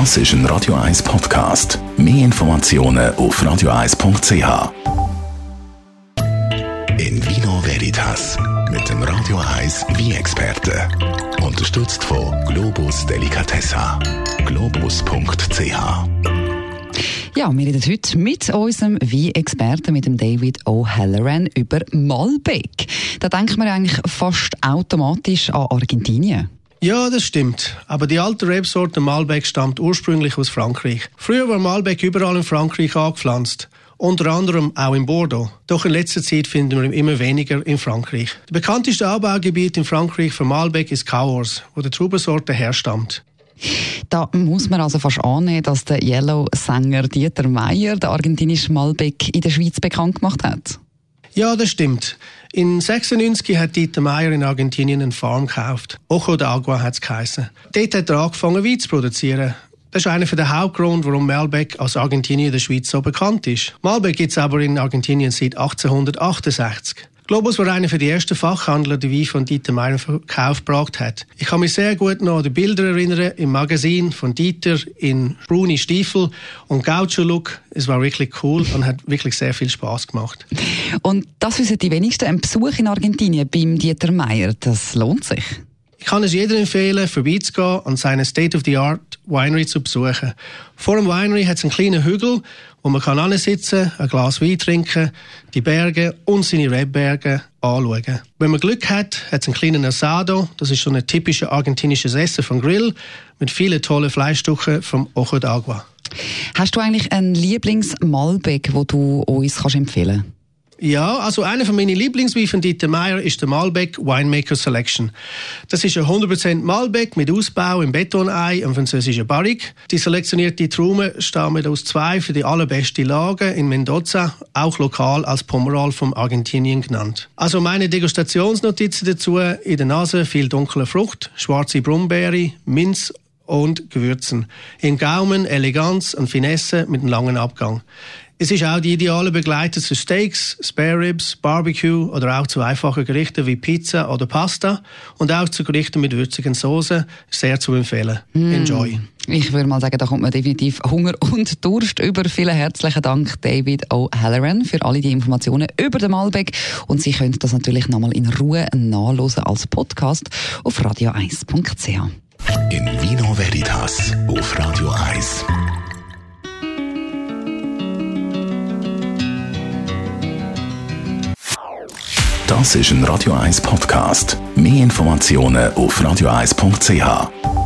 Das ist ein Radio 1 Podcast. Mehr Informationen auf radio1.ch. In Vino Veritas mit dem Radio 1 Wie-Experte. Unterstützt von Globus Delicatessa. Globus.ch. Ja, wir reden heute mit unserem Wein-Experten, mit dem David O'Halloran, über Malbec. Da denkt man eigentlich fast automatisch an Argentinien. Ja, das stimmt. Aber die alte Rebsorte Malbec stammt ursprünglich aus Frankreich. Früher war Malbec überall in Frankreich angepflanzt. Unter anderem auch in Bordeaux. Doch in letzter Zeit finden wir ihn immer weniger in Frankreich. Das bekannteste Anbaugebiet in Frankreich für Malbec ist Cahors, wo die Trubensorte herstammt. Da muss man also fast annehmen, dass der Yellow-Sänger Dieter Meier den argentinischen Malbec in der Schweiz bekannt gemacht hat. Ja, das stimmt. In 96 hat Dieter Meier in Argentinien eine Farm gekauft. Ojo de Agua hat es geheissen. Dort hat er angefangen, Wein zu produzieren. Das ist einer der Hauptgründe, warum Malbec aus Argentinien in der Schweiz so bekannt ist. Malbec gibt es aber in Argentinien seit 1868. Globus war einer der ersten Fachhandler, die Wein von Dieter Meier Verkauf gebracht hat. Ich kann mich sehr gut noch an die Bilder erinnern im Magazin von Dieter in Bruni Stiefel und Gaucho-Look. Es war wirklich cool und hat wirklich sehr viel Spaß gemacht. Und das wissen die wenigsten. Ein Besuch in Argentinien beim Dieter Meier, das lohnt sich. Ich kann es jedem empfehlen, vorbeizugehen und seine State-of-the-Art Winery zu besuchen. Vor dem Winery hat es einen kleinen Hügel, wo man kann sitzen, ein Glas Wein trinken, die Berge und seine Rebberge anschauen. Wenn man Glück hat, hat es einen kleinen Asado, das ist so ein typisches argentinisches Essen vom Grill, mit vielen tollen Fleischstücken vom Ojo d'Agua. Hast du eigentlich einen Lieblings-Malbec, wo du uns kannst empfehlen kannst? Ja, also einer von meinen Lieblingsweinen von Dieter Meier ist der Malbec Winemaker Selection. Das ist ein 100% Malbec mit Ausbau im Betonei und französischer Barrique. Die selektionierte Trauben stammen aus zwei für die allerbesten Lagen in Mendoza, auch lokal als Pomeral vom Argentinien genannt. Also meine Degustationsnotizen dazu, in der Nase viel dunkle Frucht, schwarze Brombeere, Minz und Gewürzen. Im Gaumen Eleganz und Finesse mit einem langen Abgang. Es ist auch die ideale Begleiter zu Steaks, Spare Ribs, Barbecue oder auch zu einfachen Gerichten wie Pizza oder Pasta und auch zu Gerichten mit würzigen Soßen sehr zu empfehlen. Mm. Enjoy. Ich würde mal sagen, da kommt man definitiv Hunger und Durst über. Vielen herzlichen Dank, David O'Halloran, für alle die Informationen über den Malbec. Und Sie können das natürlich nochmal in Ruhe nachlesen als Podcast auf radio1.ch. In Vino Veritas auf Radio 1. Das ist ein Radio 1 Podcast. Mehr Informationen auf radio1.ch.